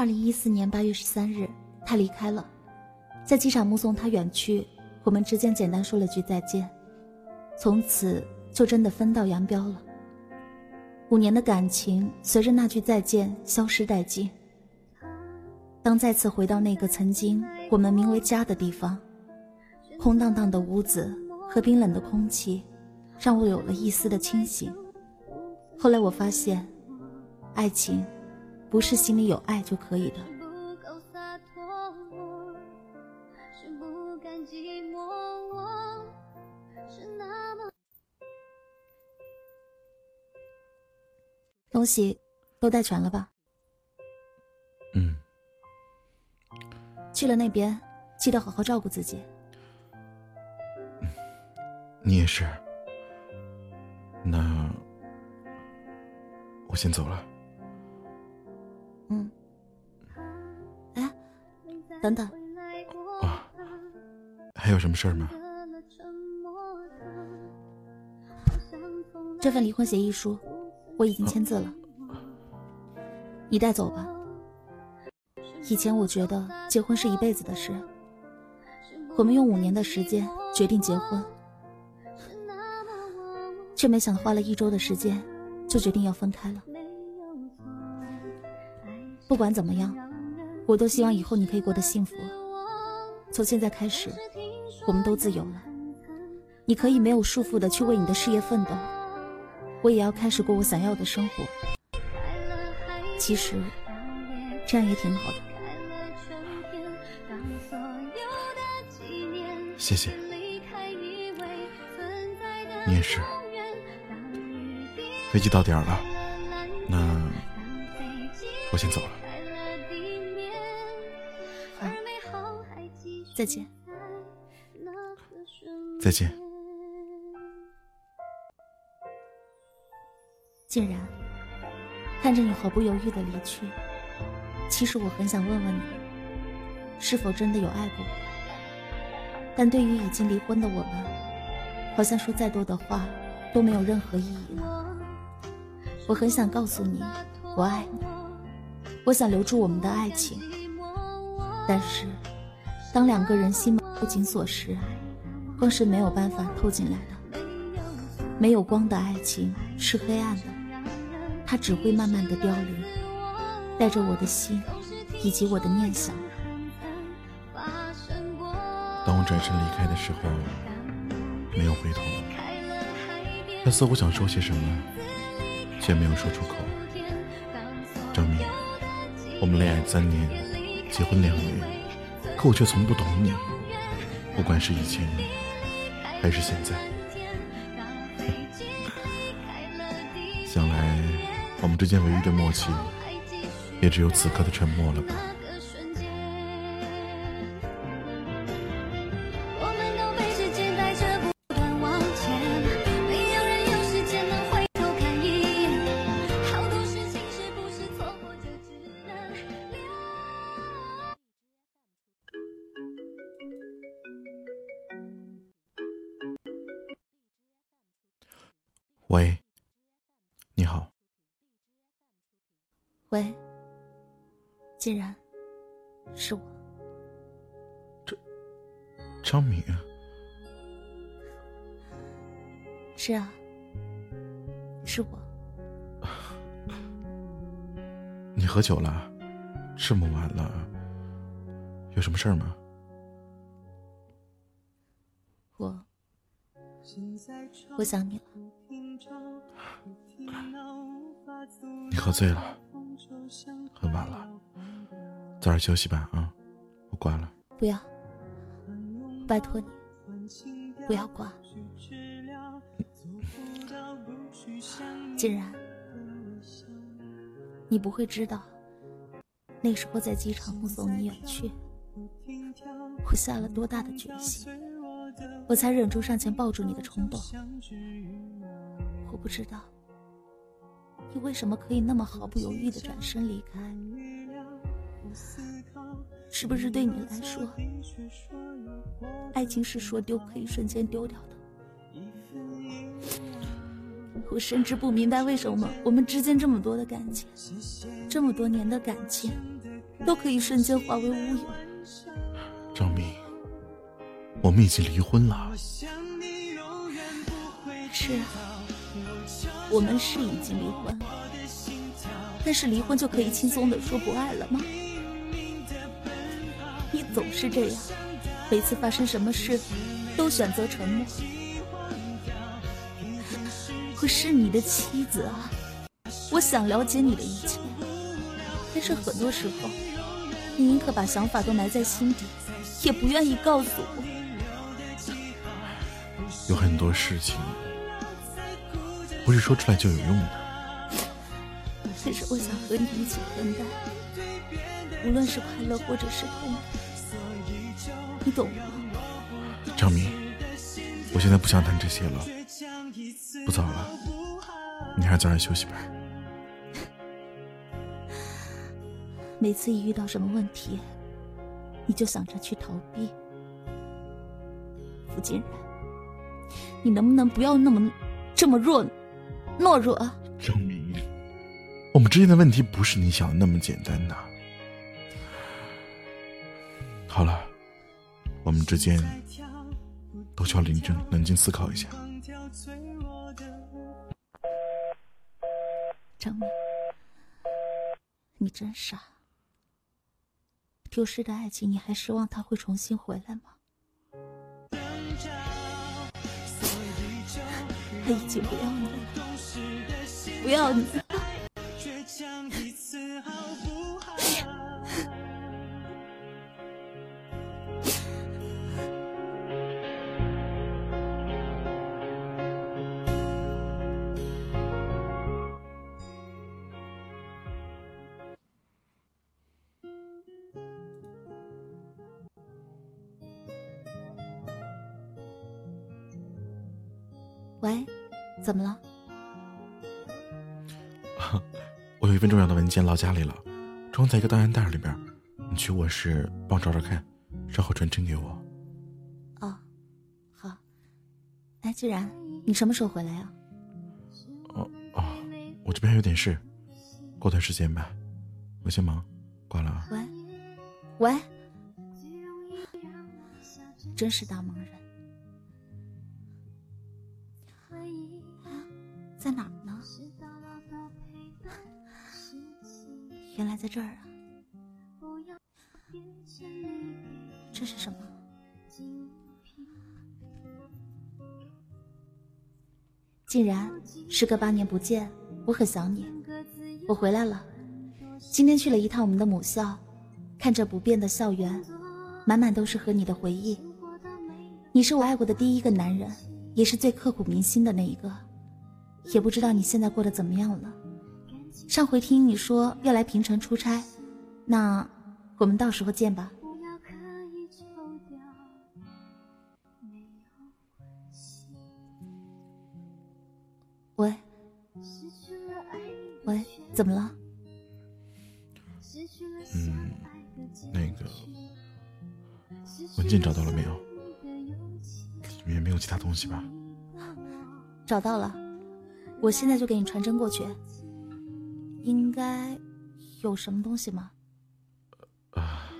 二零一四年八月十三日，他离开了，在机场目送他远去。我们之间简单说了句再见，从此就真的分道扬镳了。五年的感情随着那句再见消失殆尽。当再次回到那个曾经我们名为家的地方，空荡荡的屋子和冰冷的空气，让我有了一丝的清醒。后来我发现，爱情不是心里有爱就可以的。东西都带全了吧？嗯。去了那边，记得好好照顾自己。你也是。那我先走了。嗯。哎，等等。啊，还有什么事儿吗？这份离婚协议书。我已经签字了，你带走吧。以前我觉得结婚是一辈子的事，我们用五年的时间决定结婚，却没想花了一周的时间就决定要分开了。不管怎么样，我都希望以后你可以过得幸福。从现在开始，我们都自由了，你可以没有束缚的去为你的事业奋斗。我也要开始过我想要的生活。其实，这样也挺好的。谢谢。你也是。飞机到点了，那我先走了。再见。再见。竟然看着你毫不犹豫的离去，其实我很想问问你，是否真的有爱过我？但对于已经离婚的我们，好像说再多的话都没有任何意义了。我很想告诉你，我爱你，我想留住我们的爱情。但是，当两个人心门紧锁时，光是没有办法透进来的。没有光的爱情是黑暗的。它只会慢慢的凋零，带着我的心，以及我的念想。当我转身离开的时候，没有回头。他似乎想说些什么，却没有说出口。张明，我们恋爱三年，结婚两年，可我却从不懂你。不管是以前，还是现在，想来。我们之间唯一的默契，也只有此刻的沉默了吧。喂，你好。喂，竟然是我，这张敏，是啊，是我。你喝酒了？这么晚了，有什么事儿吗？我想你了。你喝醉了。很晚了，早点休息吧啊！我挂了。不要，拜托你，不要挂。竟然，你不会知道，那时候在机场目送你远去，我下了多大的决心，我才忍住上前抱住你的冲动。我不知道。你为什么可以那么毫不犹豫的转身离开？是不是对你来说，爱情是说丢可以瞬间丢掉的？我甚至不明白为什么我们之间这么多的感情，这么多年的感情，都可以瞬间化为乌有。我们已经离婚了。是啊，我们是已经离婚，但是离婚就可以轻松的说不爱了吗？你总是这样，每次发生什么事都选择沉默。我是你的妻子啊，我想了解你的一切，但是很多时候，你宁可把想法都埋在心底，也不愿意告诉我。有很多事情不是说出来就有用的。但是我想和你一起分担，无论是快乐或者是痛苦，你懂吗？张明，我现在不想谈这些了，不早了，你还是早点休息吧。每次一遇到什么问题，你就想着去逃避。傅金然，你能不能不要那么这么弱懦弱啊？张明，我们之间的问题不是你想的那么简单的。好了，我们之间都需要冷静冷静思考一下。张明，你真傻。丢失的爱情，你还奢望他会重新回来吗？他已经不要你了，不要你了。怎么了？我有一份重要的文件落家里了，装在一个档案袋里边，你去卧室帮我找找看，稍后传真给我。哦，好。哎，既然你什么时候回来呀？哦哦，我这边还有点事，过段时间吧。我先忙，挂了啊。喂，喂，真是大忙人。在哪儿呢？原来在这儿啊！这是什么？竟然时隔八年不见，我很想你。我回来了，今天去了一趟我们的母校，看着不变的校园，满满都是和你的回忆。你是我爱过的第一个男人，也是最刻骨铭心的那一个。也不知道你现在过得怎么样了。上回听你说要来平城出差，那我们到时候见吧。喂，喂，怎么了？嗯，那个文件找到了没有？里面没有其他东西吧？找到了。我现在就给你传真过去，应该有什么东西吗？啊，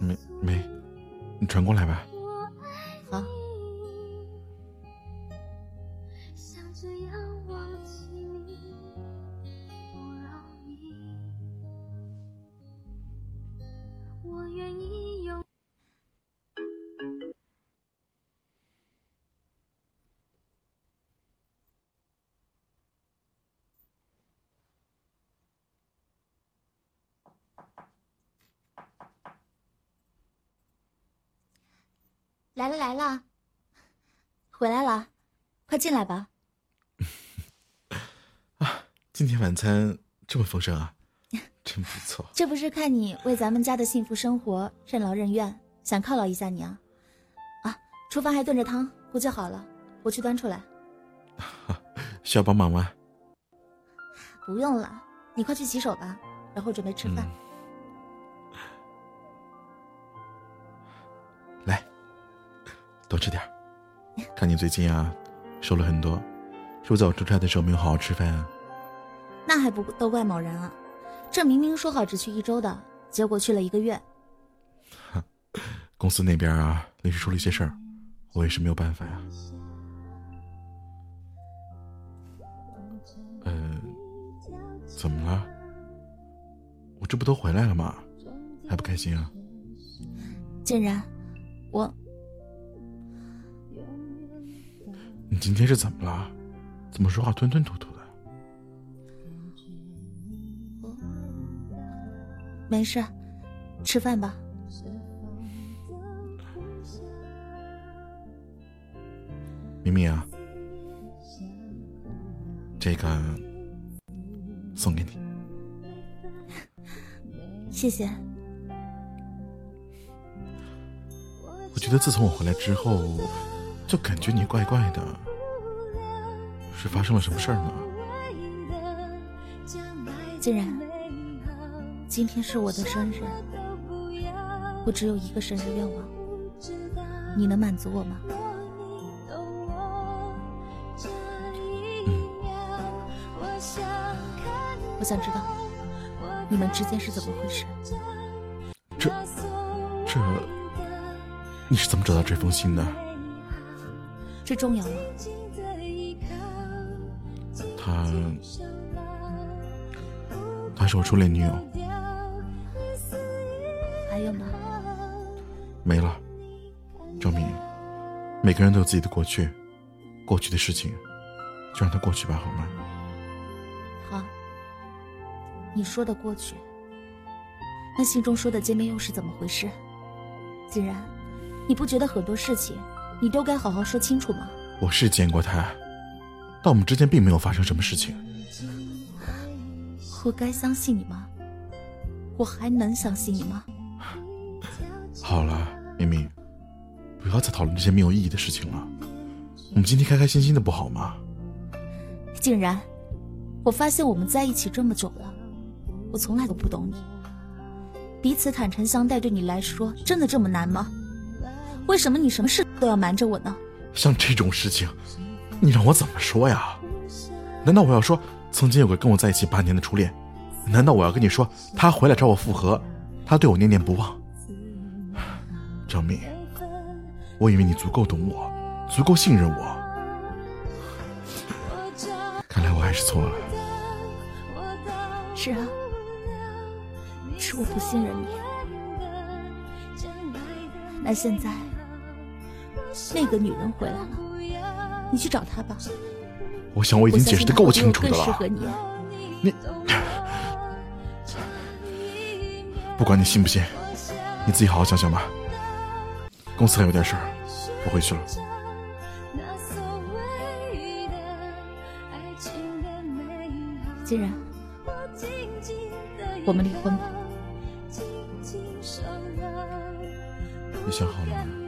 没没，你传过来吧。来了来了，回来了，快进来吧。啊，今天晚餐这么丰盛啊，真不错。这不是看你为咱们家的幸福生活任劳任怨，想犒劳一下你啊。啊，厨房还炖着汤，估计好了，我去端出来。需要帮忙吗？不用了，你快去洗手吧，然后准备吃饭。多吃点看你最近啊，瘦了很多，是不是在我出差的时候没有好好吃饭啊？那还不都怪某人啊？这明明说好只去一周的，结果去了一个月。公司那边啊，临时出了一些事儿，我也是没有办法呀。呃，怎么了？我这不都回来了吗？还不开心啊？竟然，我，你今天是怎么了？怎么说话吞吞吐吐的？没事，吃饭吧。明明啊，这个送给你，谢谢。我觉得自从我回来之后，就感觉你怪怪的，是发生了什么事儿呢？既然今天是我的生日，我只有一个生日愿望，你能满足我吗？我想知道你们之间是怎么回事。这这，你是怎么找到这封信的？这重要吗？他，他是我初恋女友。还有吗？没了。赵敏，每个人都有自己的过去，过去的事情就让它过去吧，好吗？好你说的过去，那信中说的见面又是怎么回事？既然，你不觉得很多事情你都该好好说清楚吗？我是见过他，但我们之间并没有发生什么事情。我该相信你吗？我还能相信你吗？好了，明明，不要再讨论这些没有意义的事情了。我们今天开开心心的不好吗？竟然，我发现我们在一起这么久了。我从来都不懂你，彼此坦诚相待对你来说真的这么难吗？为什么你什么事都要瞒着我呢？像这种事情，你让我怎么说呀？难道我要说曾经有个跟我在一起八年的初恋？难道我要跟你说他回来找我复合，他对我念念不忘？张敏，我以为你足够懂我，足够信任我，看来我还是错了。是啊。是我不信任你。那现在那个女人回来了，你去找她吧。我想我已经解释的够清楚的了。更适合你。你不管你信不信，你自己好好想想吧。公司还有点事儿，我回去了。既然，我们离婚吧。你想好了吗？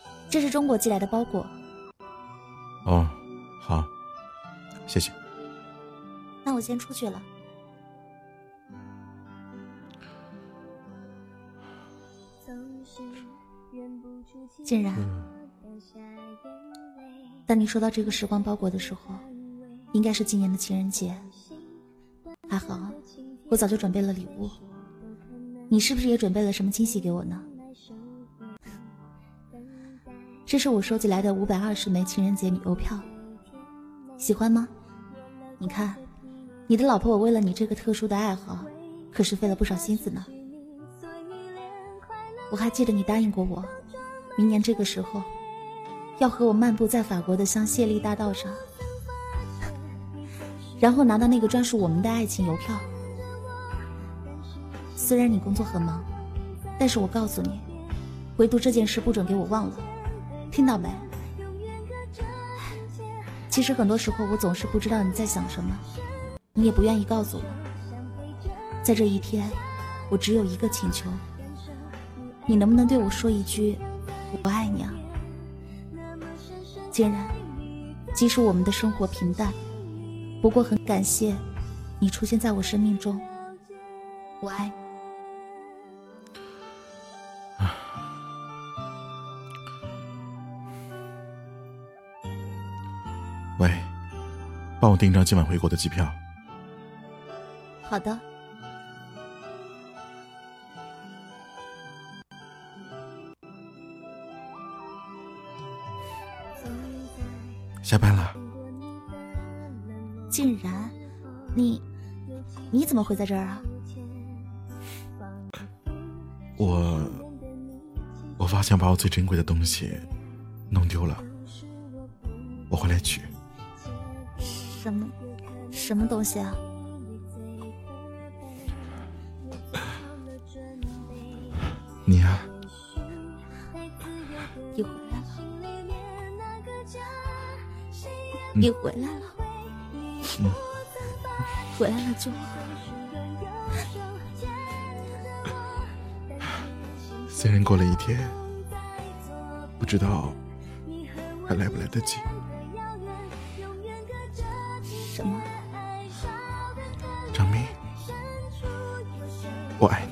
这是中国寄来的包裹。哦，好，谢谢。那我先出去了。竟然，当你收到这个时光包裹的时候，应该是今年的情人节。还好，我早就准备了礼物。你是不是也准备了什么惊喜给我呢？这是我收集来的五百二十枚情人节邮票，喜欢吗？你看，你的老婆我为了你这个特殊的爱好，可是费了不少心思呢。我还记得你答应过我，明年这个时候，要和我漫步在法国的香榭丽大道上，然后拿到那个专属我们的爱情邮票。虽然你工作很忙，但是我告诉你，唯独这件事不准给我忘了，听到没？其实很多时候我总是不知道你在想什么，你也不愿意告诉我。在这一天，我只有一个请求，你能不能对我说一句“我爱你”啊？既然，即使我们的生活平淡，不过很感谢你出现在我生命中。我爱你。帮我订张今晚回国的机票。好的。下班了。竟然，你，你怎么会在这儿啊？我，我发现把我最珍贵的东西弄丢了，我回来取。什么，什么东西啊？你呀。你回来了。你回来了。嗯。回来了就好。虽然过了一天，不知道还来不来得及。我爱你。